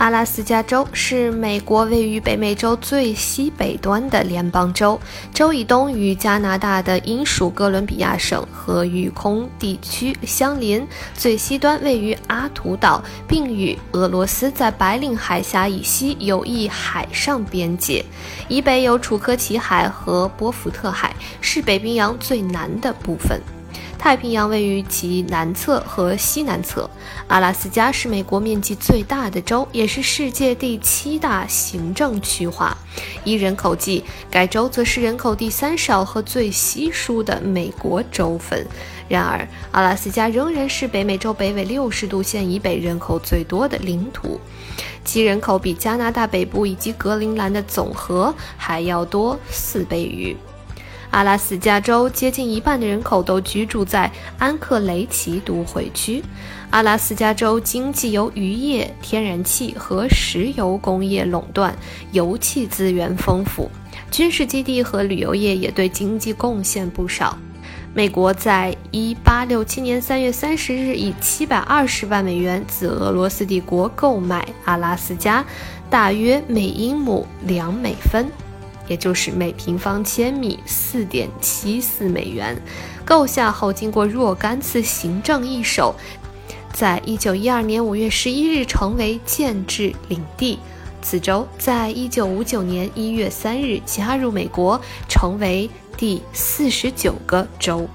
阿拉斯加州是美国位于北美洲最西北端的联邦州，州以东与加拿大的英属哥伦比亚省和育空地区相邻，最西端位于阿图岛，并与俄罗斯在白令海峡以西有一海上边界。以北有楚科奇海和波福特海，是北冰洋最南的部分。太平洋位于其南侧和西南侧。阿拉斯加是美国面积最大的州，也是世界第七大行政区划。依人口计，该州则是人口第三少和最稀疏的美国州份。然而，阿拉斯加仍然是北美洲北纬六十度线以北人口最多的领土，其人口比加拿大北部以及格陵兰的总和还要多四倍余。阿拉斯加州接近一半的人口都居住在安克雷奇都会区。阿拉斯加州经济由渔业、天然气和石油工业垄断，油气资源丰富，军事基地和旅游业也对经济贡献不少。美国在1867年3月30日以720万美元自俄罗斯帝国购买阿拉斯加，大约每英亩两美分。也就是每平方千米四点七四美元。购下后，经过若干次行政易手，在一九一二年五月十一日成为建制领地。此州在一九五九年一月三日加入美国，成为第四十九个州。